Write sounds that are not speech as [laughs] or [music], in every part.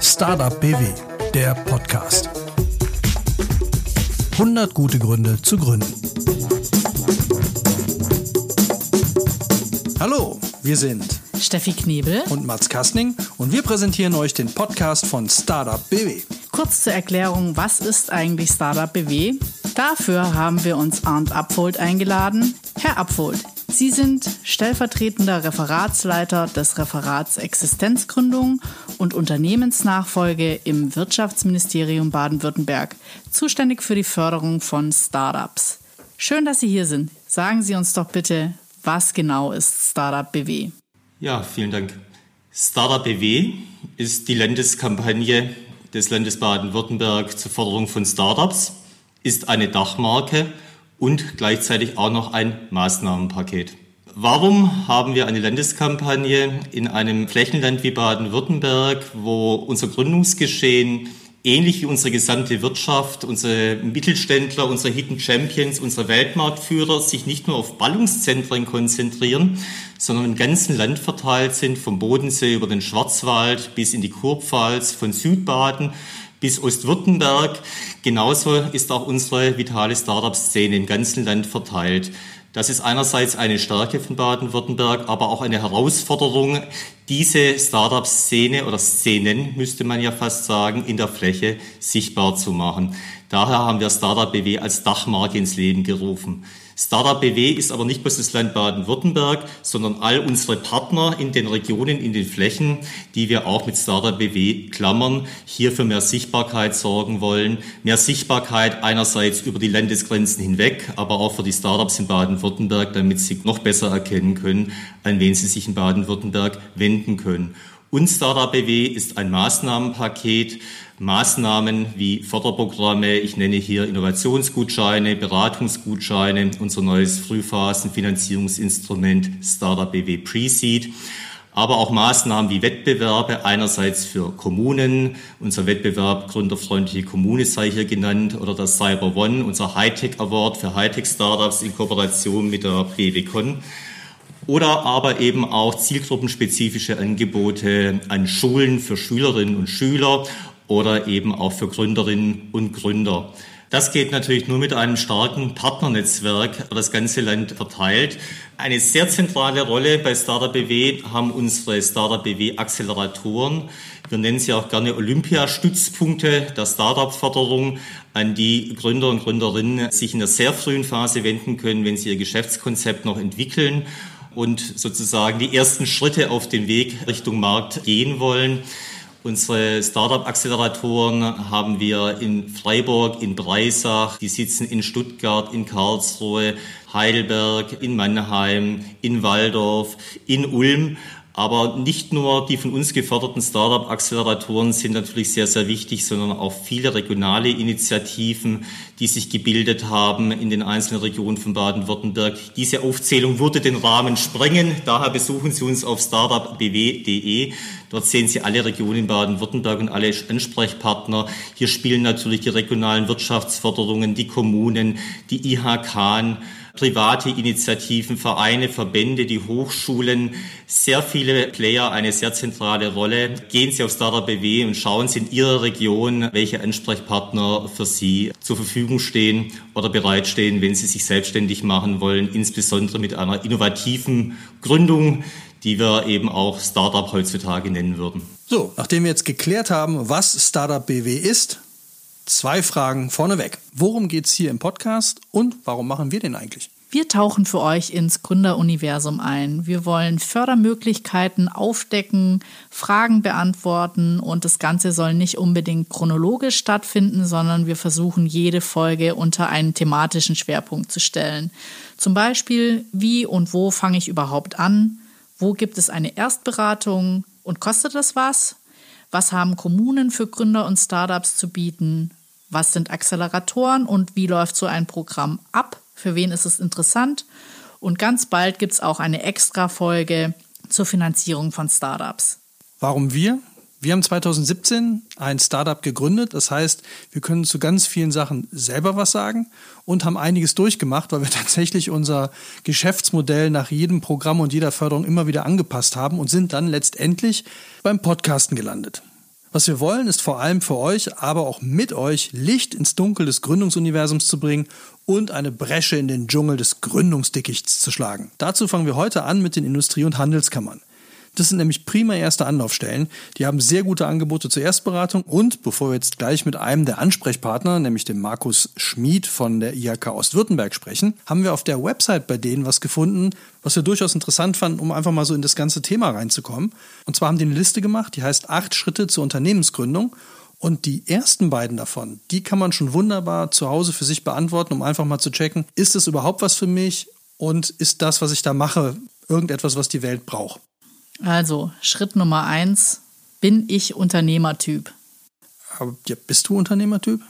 Startup BW, der Podcast. 100 gute Gründe zu gründen. Hallo, wir sind Steffi Knebel und Mats Kastning und wir präsentieren euch den Podcast von Startup BW. Kurz zur Erklärung, was ist eigentlich Startup BW? Dafür haben wir uns Arndt Abfold eingeladen. Herr Abfold, Sie sind stellvertretender Referatsleiter des Referats Existenzgründung und Unternehmensnachfolge im Wirtschaftsministerium Baden-Württemberg, zuständig für die Förderung von Startups. Schön, dass Sie hier sind. Sagen Sie uns doch bitte, was genau ist Startup BW? Ja, vielen Dank. Startup BW ist die Landeskampagne des Landes Baden-Württemberg zur Förderung von Startups, ist eine Dachmarke und gleichzeitig auch noch ein Maßnahmenpaket. Warum haben wir eine Landeskampagne in einem Flächenland wie Baden-Württemberg, wo unser Gründungsgeschehen ähnlich wie unsere gesamte Wirtschaft, unsere Mittelständler, unsere Hidden Champions, unsere Weltmarktführer sich nicht nur auf Ballungszentren konzentrieren, sondern im ganzen Land verteilt sind, vom Bodensee über den Schwarzwald bis in die Kurpfalz, von Südbaden bis Ostwürttemberg. Genauso ist auch unsere vitale Startup-Szene im ganzen Land verteilt. Das ist einerseits eine Stärke von Baden-Württemberg, aber auch eine Herausforderung, diese Startup-Szene oder Szenen, müsste man ja fast sagen, in der Fläche sichtbar zu machen. Daher haben wir Startup BW als Dachmarke ins Leben gerufen. Startup BW ist aber nicht bloß das Land Baden-Württemberg, sondern all unsere Partner in den Regionen, in den Flächen, die wir auch mit Startup BW klammern, hier für mehr Sichtbarkeit sorgen wollen. Mehr Sichtbarkeit einerseits über die Landesgrenzen hinweg, aber auch für die Startups in Baden-Württemberg, damit sie noch besser erkennen können, an wen sie sich in Baden-Württemberg wenden können. Und Startup BW ist ein Maßnahmenpaket, Maßnahmen wie Förderprogramme, ich nenne hier Innovationsgutscheine, Beratungsgutscheine, unser neues Frühphasenfinanzierungsinstrument Startup BW Pre-Seed, aber auch Maßnahmen wie Wettbewerbe, einerseits für Kommunen, unser Wettbewerb Gründerfreundliche Kommune sei hier genannt, oder das Cyber One, unser Hightech Award für Hightech-Startups in Kooperation mit der BWCon oder aber eben auch zielgruppenspezifische Angebote an Schulen für Schülerinnen und Schüler oder eben auch für Gründerinnen und Gründer. Das geht natürlich nur mit einem starken Partnernetzwerk das ganze Land verteilt. Eine sehr zentrale Rolle bei Startup BW haben unsere Startup BW Acceleratoren. Wir nennen sie auch gerne Olympiastützpunkte der Startup-Förderung, an die Gründer und Gründerinnen sich in der sehr frühen Phase wenden können, wenn sie ihr Geschäftskonzept noch entwickeln und sozusagen die ersten Schritte auf den Weg Richtung Markt gehen wollen. Unsere Startup-Acceleratoren haben wir in Freiburg, in Breisach, die sitzen in Stuttgart, in Karlsruhe, Heidelberg, in Mannheim, in Waldorf, in Ulm. Aber nicht nur die von uns geförderten Startup-Acceleratoren sind natürlich sehr, sehr wichtig, sondern auch viele regionale Initiativen, die sich gebildet haben in den einzelnen Regionen von Baden-Württemberg. Diese Aufzählung würde den Rahmen sprengen. Daher besuchen Sie uns auf startupbw.de. Dort sehen Sie alle Regionen Baden-Württemberg und alle Ansprechpartner. Hier spielen natürlich die regionalen Wirtschaftsförderungen, die Kommunen, die IHK, private Initiativen, Vereine, Verbände, die Hochschulen, sehr viele Player eine sehr zentrale Rolle. Gehen Sie auf Startup BW und schauen Sie in Ihrer Region, welche Ansprechpartner für Sie zur Verfügung stehen oder bereitstehen, wenn Sie sich selbstständig machen wollen, insbesondere mit einer innovativen Gründung, die wir eben auch Startup heutzutage nennen würden. So, nachdem wir jetzt geklärt haben, was Startup BW ist, zwei Fragen vorneweg. Worum geht es hier im Podcast und warum machen wir den eigentlich? Wir tauchen für euch ins Gründeruniversum ein. Wir wollen Fördermöglichkeiten aufdecken, Fragen beantworten und das Ganze soll nicht unbedingt chronologisch stattfinden, sondern wir versuchen jede Folge unter einen thematischen Schwerpunkt zu stellen. Zum Beispiel, wie und wo fange ich überhaupt an? Wo gibt es eine Erstberatung und kostet das was? Was haben Kommunen für Gründer und Startups zu bieten? Was sind Acceleratoren und wie läuft so ein Programm ab? Für wen ist es interessant? Und ganz bald gibt es auch eine Extra-Folge zur Finanzierung von Startups. Warum wir? Wir haben 2017 ein Startup gegründet. Das heißt, wir können zu ganz vielen Sachen selber was sagen und haben einiges durchgemacht, weil wir [laughs] tatsächlich unser Geschäftsmodell nach jedem Programm und jeder Förderung immer wieder angepasst haben und sind dann letztendlich beim Podcasten gelandet. Was wir wollen, ist vor allem für euch, aber auch mit euch Licht ins Dunkel des Gründungsuniversums zu bringen und eine Bresche in den Dschungel des Gründungsdickichts zu schlagen. Dazu fangen wir heute an mit den Industrie- und Handelskammern. Das sind nämlich prima erste Anlaufstellen. Die haben sehr gute Angebote zur Erstberatung und bevor wir jetzt gleich mit einem der Ansprechpartner, nämlich dem Markus Schmid von der IHK Ostwürttemberg sprechen, haben wir auf der Website bei denen was gefunden, was wir durchaus interessant fanden, um einfach mal so in das ganze Thema reinzukommen. Und zwar haben die eine Liste gemacht, die heißt acht Schritte zur Unternehmensgründung. Und die ersten beiden davon, die kann man schon wunderbar zu Hause für sich beantworten, um einfach mal zu checken, ist es überhaupt was für mich und ist das, was ich da mache, irgendetwas, was die Welt braucht. Also, Schritt Nummer eins, bin ich Unternehmertyp? Aber, ja, bist du Unternehmertyp?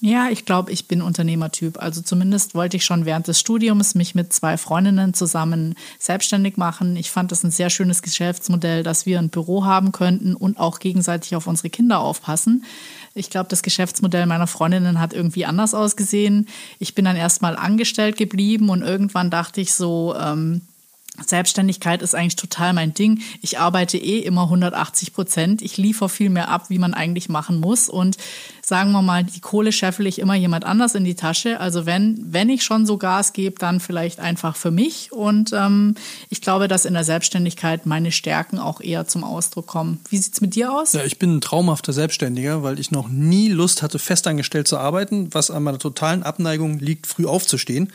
Ja, ich glaube, ich bin Unternehmertyp. Also zumindest wollte ich schon während des Studiums mich mit zwei Freundinnen zusammen selbstständig machen. Ich fand das ein sehr schönes Geschäftsmodell, dass wir ein Büro haben könnten und auch gegenseitig auf unsere Kinder aufpassen. Ich glaube, das Geschäftsmodell meiner Freundinnen hat irgendwie anders ausgesehen. Ich bin dann erstmal angestellt geblieben und irgendwann dachte ich so, ähm, Selbstständigkeit ist eigentlich total mein Ding. Ich arbeite eh immer 180 Prozent. Ich liefere viel mehr ab, wie man eigentlich machen muss. Und sagen wir mal, die Kohle scheffel ich immer jemand anders in die Tasche. Also wenn, wenn ich schon so Gas gebe, dann vielleicht einfach für mich. Und ähm, ich glaube, dass in der Selbstständigkeit meine Stärken auch eher zum Ausdruck kommen. Wie sieht's mit dir aus? Ja, ich bin ein traumhafter Selbstständiger, weil ich noch nie Lust hatte, festangestellt zu arbeiten, was an meiner totalen Abneigung liegt, früh aufzustehen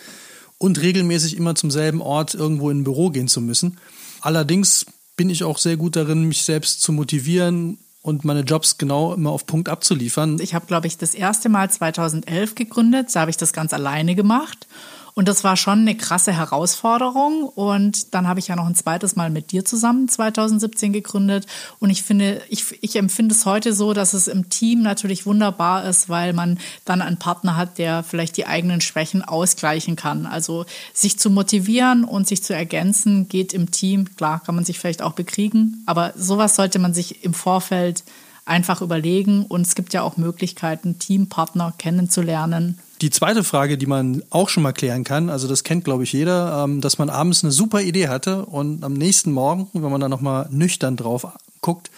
und regelmäßig immer zum selben Ort irgendwo in ein Büro gehen zu müssen. Allerdings bin ich auch sehr gut darin, mich selbst zu motivieren und meine Jobs genau immer auf Punkt abzuliefern. Ich habe, glaube ich, das erste Mal 2011 gegründet. Da habe ich das ganz alleine gemacht. Und das war schon eine krasse Herausforderung. Und dann habe ich ja noch ein zweites Mal mit dir zusammen 2017 gegründet. Und ich finde, ich, ich empfinde es heute so, dass es im Team natürlich wunderbar ist, weil man dann einen Partner hat, der vielleicht die eigenen Schwächen ausgleichen kann. Also sich zu motivieren und sich zu ergänzen geht im Team. Klar, kann man sich vielleicht auch bekriegen. Aber sowas sollte man sich im Vorfeld einfach überlegen. Und es gibt ja auch Möglichkeiten, Teampartner kennenzulernen die zweite Frage, die man auch schon mal klären kann, also das kennt, glaube ich, jeder, ähm, dass man abends eine super Idee hatte und am nächsten Morgen, wenn man da nochmal nüchtern drauf guckt,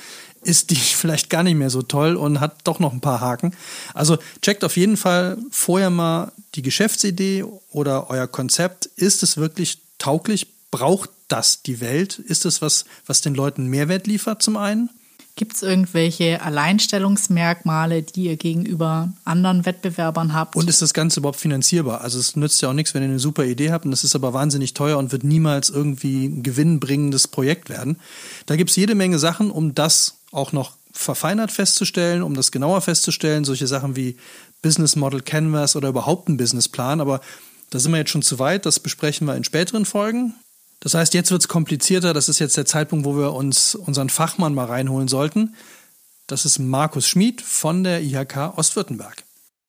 ist die [laughs] vielleicht gar nicht mehr so toll und hat doch noch ein paar Haken. Also checkt auf jeden Fall vorher mal die Geschäftsidee oder euer Konzept. Ist es wirklich tauglich? Braucht das die Welt? Ist es was, was den Leuten Mehrwert liefert zum einen? Gibt es irgendwelche Alleinstellungsmerkmale, die ihr gegenüber anderen Wettbewerbern habt? Und ist das Ganze überhaupt finanzierbar? Also es nützt ja auch nichts, wenn ihr eine super Idee habt und das ist aber wahnsinnig teuer und wird niemals irgendwie ein gewinnbringendes Projekt werden. Da gibt es jede Menge Sachen, um das auch noch verfeinert festzustellen, um das genauer festzustellen. Solche Sachen wie Business Model Canvas oder überhaupt ein Businessplan. Aber da sind wir jetzt schon zu weit. Das besprechen wir in späteren Folgen. Das heißt, jetzt wird es komplizierter. Das ist jetzt der Zeitpunkt, wo wir uns unseren Fachmann mal reinholen sollten. Das ist Markus Schmid von der IHK Ostwürttemberg.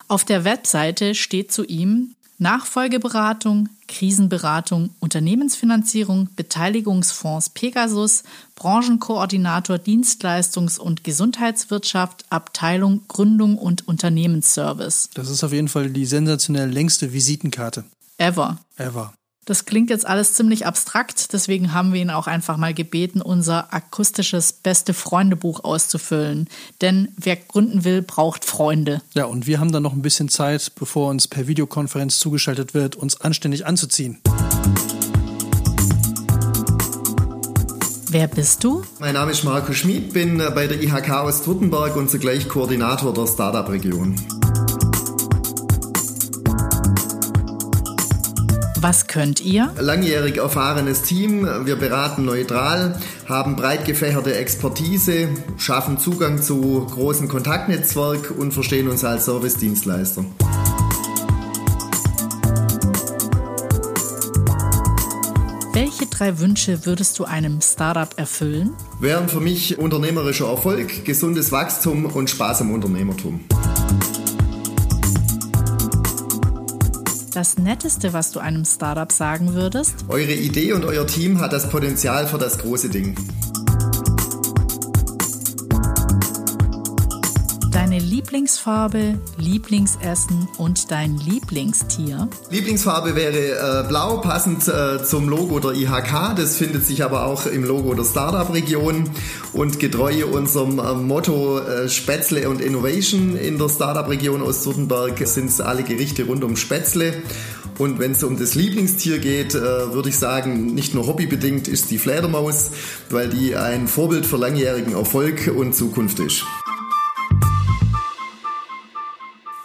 Auf der Webseite steht zu ihm Nachfolgeberatung, Krisenberatung, Unternehmensfinanzierung, Beteiligungsfonds Pegasus, Branchenkoordinator Dienstleistungs- und Gesundheitswirtschaft, Abteilung Gründung und Unternehmensservice. Das ist auf jeden Fall die sensationell längste Visitenkarte. Ever. Ever. Das klingt jetzt alles ziemlich abstrakt, deswegen haben wir ihn auch einfach mal gebeten, unser akustisches Beste Freunde Buch auszufüllen. Denn wer gründen will, braucht Freunde. Ja, und wir haben dann noch ein bisschen Zeit, bevor uns per Videokonferenz zugeschaltet wird, uns anständig anzuziehen. Wer bist du? Mein Name ist Marco Schmid, bin bei der IHK Ostwürttemberg und zugleich Koordinator der Startup-Region. Was könnt ihr? Langjährig erfahrenes Team. Wir beraten neutral, haben breit gefächerte Expertise, schaffen Zugang zu großem Kontaktnetzwerk und verstehen uns als Servicedienstleister. Welche drei Wünsche würdest du einem Startup erfüllen? Wären für mich unternehmerischer Erfolg, gesundes Wachstum und Spaß am Unternehmertum. Das Netteste, was du einem Startup sagen würdest? Eure Idee und euer Team hat das Potenzial für das große Ding. Deine Lieblingsfarbe, Lieblingsessen und dein Lieblingstier? Lieblingsfarbe wäre äh, blau, passend äh, zum Logo der IHK. Das findet sich aber auch im Logo der Startup-Region. Und getreu unserem äh, Motto äh, Spätzle und Innovation in der Startup-Region Ostwürttemberg sind es alle Gerichte rund um Spätzle. Und wenn es um das Lieblingstier geht, äh, würde ich sagen, nicht nur hobbybedingt ist die Fledermaus, weil die ein Vorbild für langjährigen Erfolg und Zukunft ist.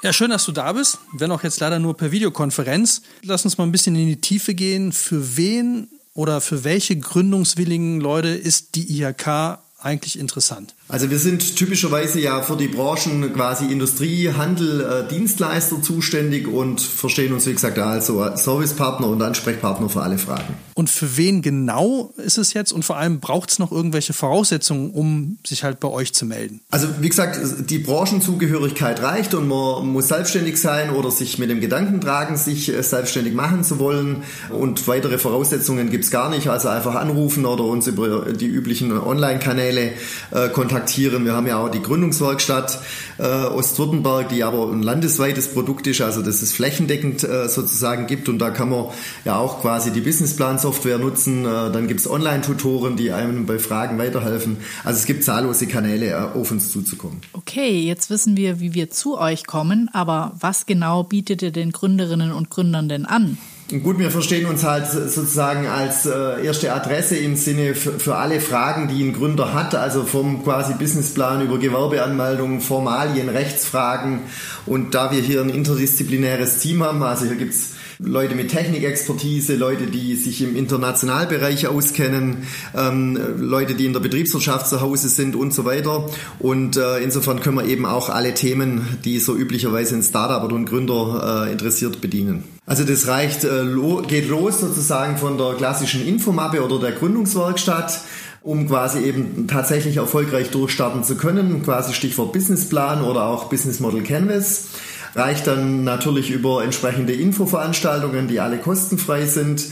Ja, schön, dass du da bist. Wenn auch jetzt leider nur per Videokonferenz. Lass uns mal ein bisschen in die Tiefe gehen. Für wen oder für welche gründungswilligen Leute ist die IHK eigentlich interessant? Also wir sind typischerweise ja für die Branchen quasi Industrie, Handel, äh, Dienstleister zuständig und verstehen uns wie gesagt also als Servicepartner und Ansprechpartner für alle Fragen. Und für wen genau ist es jetzt und vor allem braucht es noch irgendwelche Voraussetzungen, um sich halt bei euch zu melden? Also wie gesagt, die Branchenzugehörigkeit reicht und man muss selbstständig sein oder sich mit dem Gedanken tragen, sich äh, selbstständig machen zu wollen und weitere Voraussetzungen gibt es gar nicht, also einfach anrufen oder uns über die üblichen Online-Kanäle äh, kontaktieren kontaktieren. Wir haben ja auch die Gründungswerkstatt äh, Ostwürttemberg, die aber ein landesweites Produkt ist, also dass es flächendeckend äh, sozusagen gibt und da kann man ja auch quasi die Businessplan-Software nutzen. Äh, dann gibt es Online-Tutoren, die einem bei Fragen weiterhelfen. Also es gibt zahllose Kanäle, äh, auf uns zuzukommen. Okay, jetzt wissen wir, wie wir zu euch kommen, aber was genau bietet ihr den Gründerinnen und Gründern denn an? Gut, wir verstehen uns halt sozusagen als äh, erste Adresse im Sinne für, alle Fragen, die ein Gründer hat, also vom quasi Businessplan über Gewerbeanmeldungen, Formalien, Rechtsfragen. Und da wir hier ein interdisziplinäres Team haben, also hier gibt's Leute mit Technikexpertise, Leute, die sich im Internationalbereich auskennen, ähm, Leute, die in der Betriebswirtschaft zu Hause sind und so weiter. Und äh, insofern können wir eben auch alle Themen, die so üblicherweise ein Startup oder ein Gründer äh, interessiert, bedienen. Also das reicht, äh, geht los sozusagen von der klassischen Infomappe oder der Gründungswerkstatt um quasi eben tatsächlich erfolgreich durchstarten zu können, quasi Stichwort Businessplan oder auch Business Model Canvas. Reicht dann natürlich über entsprechende Infoveranstaltungen, die alle kostenfrei sind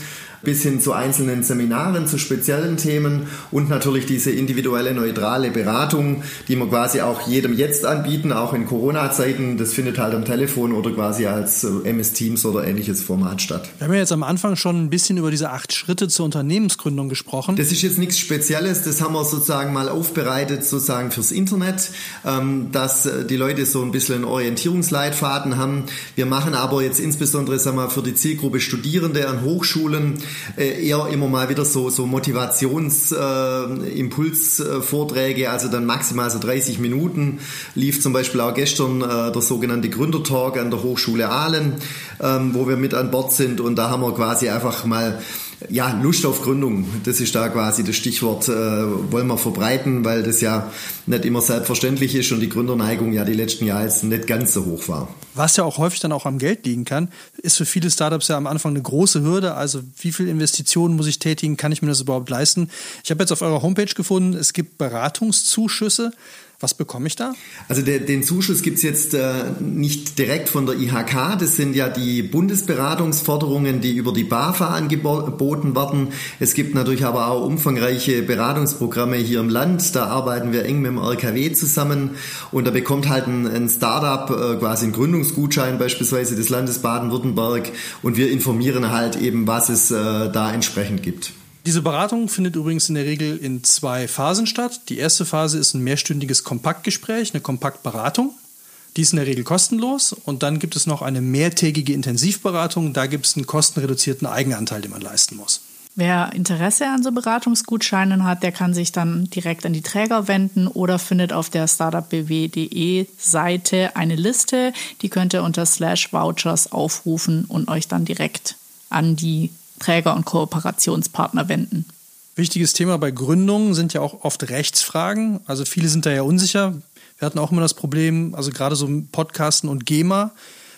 bis hin zu einzelnen Seminaren zu speziellen Themen und natürlich diese individuelle neutrale Beratung, die wir quasi auch jedem jetzt anbieten, auch in Corona-Zeiten. Das findet halt am Telefon oder quasi als äh, MS Teams oder ähnliches Format statt. Wir haben ja jetzt am Anfang schon ein bisschen über diese acht Schritte zur Unternehmensgründung gesprochen. Das ist jetzt nichts Spezielles, das haben wir sozusagen mal aufbereitet, sozusagen fürs Internet, ähm, dass äh, die Leute so ein bisschen einen Orientierungsleitfaden haben. Wir machen aber jetzt insbesondere sagen wir, für die Zielgruppe Studierende an Hochschulen äh, eher immer mal wieder so, so Motivationsimpulsvorträge, äh, also dann maximal so 30 Minuten. Lief zum Beispiel auch gestern äh, der sogenannte Gründertalk an der Hochschule Aalen, ähm, wo wir mit an Bord sind und da haben wir quasi einfach mal ja, Lust auf Gründung, das ist da quasi das Stichwort, äh, wollen wir verbreiten, weil das ja nicht immer selbstverständlich ist und die Gründerneigung ja die letzten Jahre jetzt nicht ganz so hoch war. Was ja auch häufig dann auch am Geld liegen kann, ist für viele Startups ja am Anfang eine große Hürde. Also wie viel Investitionen muss ich tätigen, kann ich mir das überhaupt leisten? Ich habe jetzt auf eurer Homepage gefunden, es gibt Beratungszuschüsse. Was bekomme ich da? Also der, den Zuschuss gibt's jetzt äh, nicht direkt von der IHK. Das sind ja die Bundesberatungsforderungen, die über die BAFA angeboten werden. Es gibt natürlich aber auch umfangreiche Beratungsprogramme hier im Land. Da arbeiten wir eng mit dem RKW zusammen und da bekommt halt ein, ein Startup äh, quasi einen Gründungsgutschein beispielsweise des Landes Baden-Württemberg und wir informieren halt eben, was es äh, da entsprechend gibt. Diese Beratung findet übrigens in der Regel in zwei Phasen statt. Die erste Phase ist ein mehrstündiges Kompaktgespräch, eine Kompaktberatung. Die ist in der Regel kostenlos. Und dann gibt es noch eine mehrtägige Intensivberatung. Da gibt es einen kostenreduzierten Eigenanteil, den man leisten muss. Wer Interesse an so Beratungsgutscheinen hat, der kann sich dann direkt an die Träger wenden oder findet auf der startupbw.de Seite eine Liste. Die könnt ihr unter slash vouchers aufrufen und euch dann direkt an die Träger und Kooperationspartner wenden. Wichtiges Thema bei Gründungen sind ja auch oft Rechtsfragen. Also viele sind da ja unsicher. Wir hatten auch immer das Problem, also gerade so Podcasten und GEMA.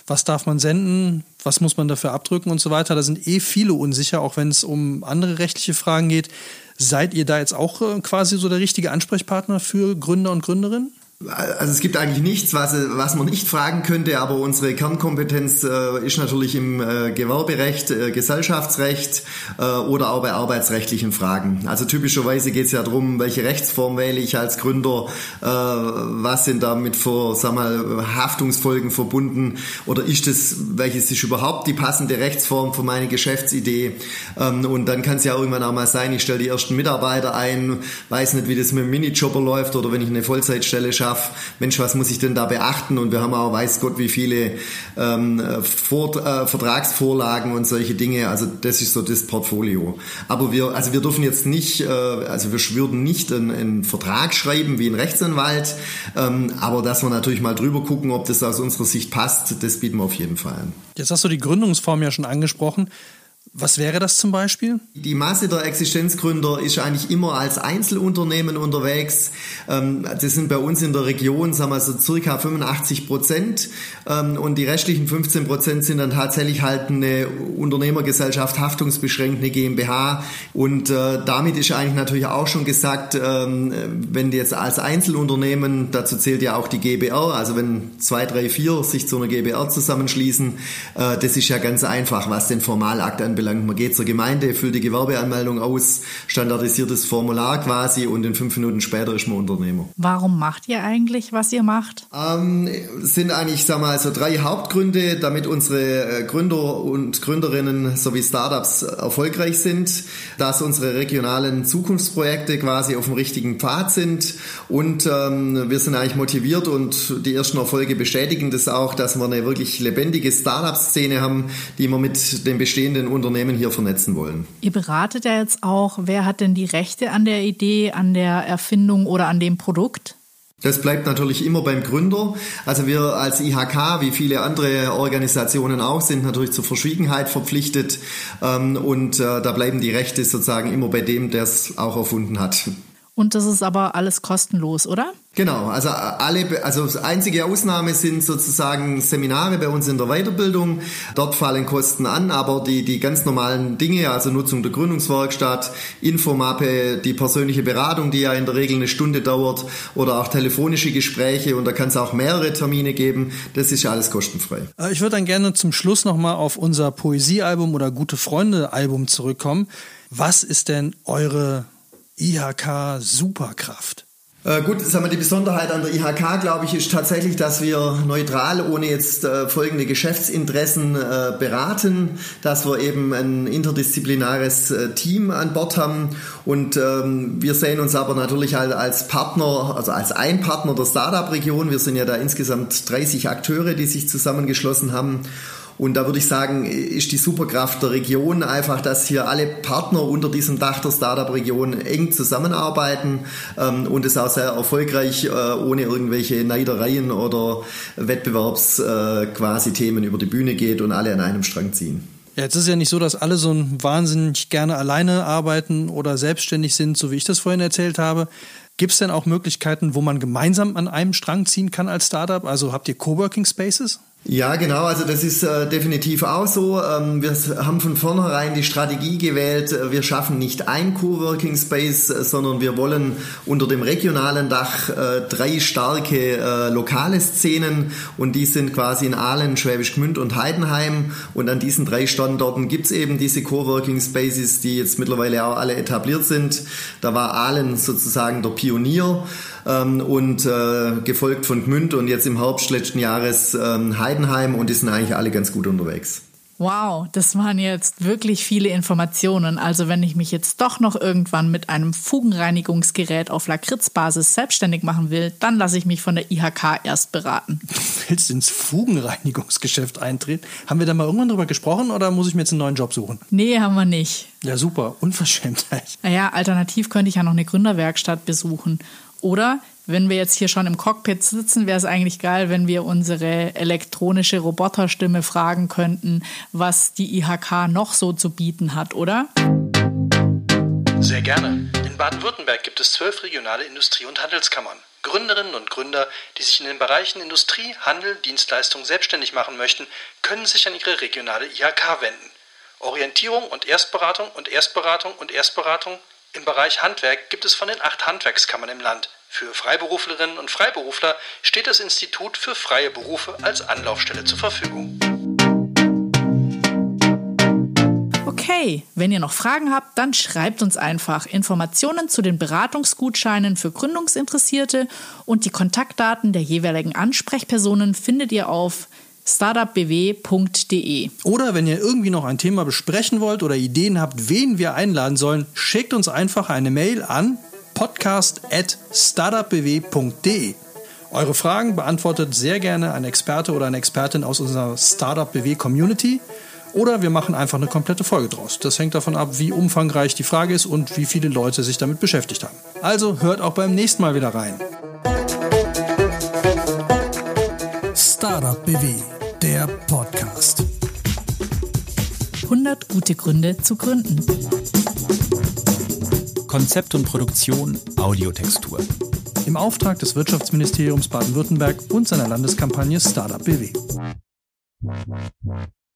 Was darf man senden? Was muss man dafür abdrücken und so weiter? Da sind eh viele unsicher, auch wenn es um andere rechtliche Fragen geht. Seid ihr da jetzt auch äh, quasi so der richtige Ansprechpartner für Gründer und Gründerinnen? Also es gibt eigentlich nichts, was, was man nicht fragen könnte, aber unsere Kernkompetenz äh, ist natürlich im äh, Gewerberecht, äh, Gesellschaftsrecht äh, oder auch bei arbeitsrechtlichen Fragen. Also typischerweise geht es ja darum, welche Rechtsform wähle ich als Gründer, äh, was sind damit für sag mal, Haftungsfolgen verbunden oder ist es, welches ist überhaupt die passende Rechtsform für meine Geschäftsidee? Ähm, und dann kann es ja irgendwann auch mal sein, ich stelle die ersten Mitarbeiter ein, weiß nicht, wie das mit dem Minijobber läuft oder wenn ich eine Vollzeitstelle schaffe, darf, Mensch, was muss ich denn da beachten? Und wir haben auch, weiß Gott, wie viele ähm, Vor äh, Vertragsvorlagen und solche Dinge. Also das ist so das Portfolio. Aber wir, also wir dürfen jetzt nicht, äh, also wir würden nicht einen, einen Vertrag schreiben wie ein Rechtsanwalt, ähm, aber dass wir natürlich mal drüber gucken, ob das aus unserer Sicht passt, das bieten wir auf jeden Fall an. Jetzt hast du die Gründungsform ja schon angesprochen. Was wäre das zum Beispiel? Die Masse der Existenzgründer ist eigentlich immer als Einzelunternehmen unterwegs. Ähm, das sind bei uns in der Region, sagen wir so circa 85 Prozent. Ähm, und die restlichen 15 Prozent sind dann tatsächlich halt eine Unternehmergesellschaft, haftungsbeschränkt, eine GmbH. Und äh, damit ist eigentlich natürlich auch schon gesagt, ähm, wenn jetzt als Einzelunternehmen, dazu zählt ja auch die GBR, also wenn zwei, drei, vier sich zu einer GBR zusammenschließen, äh, das ist ja ganz einfach, was den Formalakt anbelangt anbelangt. Man geht zur Gemeinde, füllt die Gewerbeanmeldung aus, standardisiertes Formular quasi und in fünf Minuten später ist man Unternehmer. Warum macht ihr eigentlich, was ihr macht? Ähm, sind eigentlich, sag mal, so drei Hauptgründe, damit unsere äh, Gründer und Gründerinnen sowie Startups erfolgreich sind, dass unsere regionalen Zukunftsprojekte quasi auf dem richtigen Pfad sind und ähm, wir sind eigentlich motiviert und die ersten Erfolge bestätigen das auch, dass wir eine wirklich lebendige Startup-Szene haben, die wir mit den bestehenden Unternehmen hier vernetzen wollen. Ihr beratet ja jetzt auch, wer hat denn die Rechte an der Idee, an der Erfindung oder an dem Produkt? Das bleibt natürlich immer beim Gründer. Also wir als IHK, wie viele andere Organisationen auch, sind natürlich zur Verschwiegenheit verpflichtet. Ähm, und äh, da bleiben die Rechte sozusagen immer bei dem, der es auch erfunden hat. Und das ist aber alles kostenlos, oder? Genau, also alle, also einzige Ausnahme sind sozusagen Seminare bei uns in der Weiterbildung. Dort fallen Kosten an, aber die, die ganz normalen Dinge, also Nutzung der Gründungswerkstatt, Infomappe, die persönliche Beratung, die ja in der Regel eine Stunde dauert, oder auch telefonische Gespräche und da kann es auch mehrere Termine geben, das ist ja alles kostenfrei. Äh, ich würde dann gerne zum Schluss nochmal auf unser Poesiealbum oder Gute Freunde Album zurückkommen. Was ist denn eure IHK Superkraft? Äh, gut, sagen wir, die Besonderheit an der IHK, glaube ich, ist tatsächlich, dass wir neutral, ohne jetzt äh, folgende Geschäftsinteressen äh, beraten, dass wir eben ein interdisziplinares äh, Team an Bord haben und ähm, wir sehen uns aber natürlich als Partner, also als ein Partner der Startup-Region. Wir sind ja da insgesamt 30 Akteure, die sich zusammengeschlossen haben und da würde ich sagen, ist die Superkraft der Region einfach, dass hier alle Partner unter diesem Dach der Startup-Region eng zusammenarbeiten ähm, und es auch sehr erfolgreich äh, ohne irgendwelche Neidereien oder Wettbewerbs äh, über die Bühne geht und alle an einem Strang ziehen. Ja, jetzt ist ja nicht so, dass alle so wahnsinnig gerne alleine arbeiten oder selbstständig sind, so wie ich das vorhin erzählt habe. Gibt es denn auch Möglichkeiten, wo man gemeinsam an einem Strang ziehen kann als Startup? Also habt ihr Coworking Spaces? Ja, genau. Also das ist äh, definitiv auch so. Ähm, wir haben von vornherein die Strategie gewählt. Äh, wir schaffen nicht ein Coworking Space, äh, sondern wir wollen unter dem regionalen Dach äh, drei starke äh, lokale Szenen und die sind quasi in Aalen, Schwäbisch Gmünd und Heidenheim. Und an diesen drei Standorten gibt's eben diese Coworking Spaces, die jetzt mittlerweile auch alle etabliert sind. Da war Aalen sozusagen der Pionier ähm, und äh, gefolgt von Gmünd und jetzt im Herbst letzten Jahres ähm, Heidenheim und die sind eigentlich alle ganz gut unterwegs. Wow, das waren jetzt wirklich viele Informationen. Also wenn ich mich jetzt doch noch irgendwann mit einem Fugenreinigungsgerät auf Lakritzbasis selbstständig machen will, dann lasse ich mich von der IHK erst beraten. Du willst ins Fugenreinigungsgeschäft eintreten? Haben wir da mal irgendwann drüber gesprochen oder muss ich mir jetzt einen neuen Job suchen? Nee, haben wir nicht. Ja, super. Unverschämtheit. Naja, alternativ könnte ich ja noch eine Gründerwerkstatt besuchen. Oder wenn wir jetzt hier schon im Cockpit sitzen, wäre es eigentlich geil, wenn wir unsere elektronische Roboterstimme fragen könnten, was die IHK noch so zu bieten hat, oder? Sehr gerne. In Baden-Württemberg gibt es zwölf regionale Industrie- und Handelskammern. Gründerinnen und Gründer, die sich in den Bereichen Industrie, Handel, Dienstleistung selbstständig machen möchten, können sich an ihre regionale IHK wenden. Orientierung und Erstberatung und Erstberatung und Erstberatung im Bereich Handwerk gibt es von den acht Handwerkskammern im Land Für Freiberuflerinnen und Freiberufler steht das Institut für freie Berufe als Anlaufstelle zur Verfügung. Okay, wenn ihr noch Fragen habt, dann schreibt uns einfach. Informationen zu den Beratungsgutscheinen für Gründungsinteressierte und die Kontaktdaten der jeweiligen Ansprechpersonen findet ihr auf startupbw.de. Oder wenn ihr irgendwie noch ein Thema besprechen wollt oder Ideen habt, wen wir einladen sollen, schickt uns einfach eine Mail an podcast.startupbw.de. Eure Fragen beantwortet sehr gerne ein Experte oder eine Expertin aus unserer Startup BW Community. Oder wir machen einfach eine komplette Folge draus. Das hängt davon ab, wie umfangreich die Frage ist und wie viele Leute sich damit beschäftigt haben. Also hört auch beim nächsten Mal wieder rein. Startup BW, der Podcast. 100 gute Gründe zu gründen. Konzept und Produktion Audiotextur. Im Auftrag des Wirtschaftsministeriums Baden-Württemberg und seiner Landeskampagne Startup BW.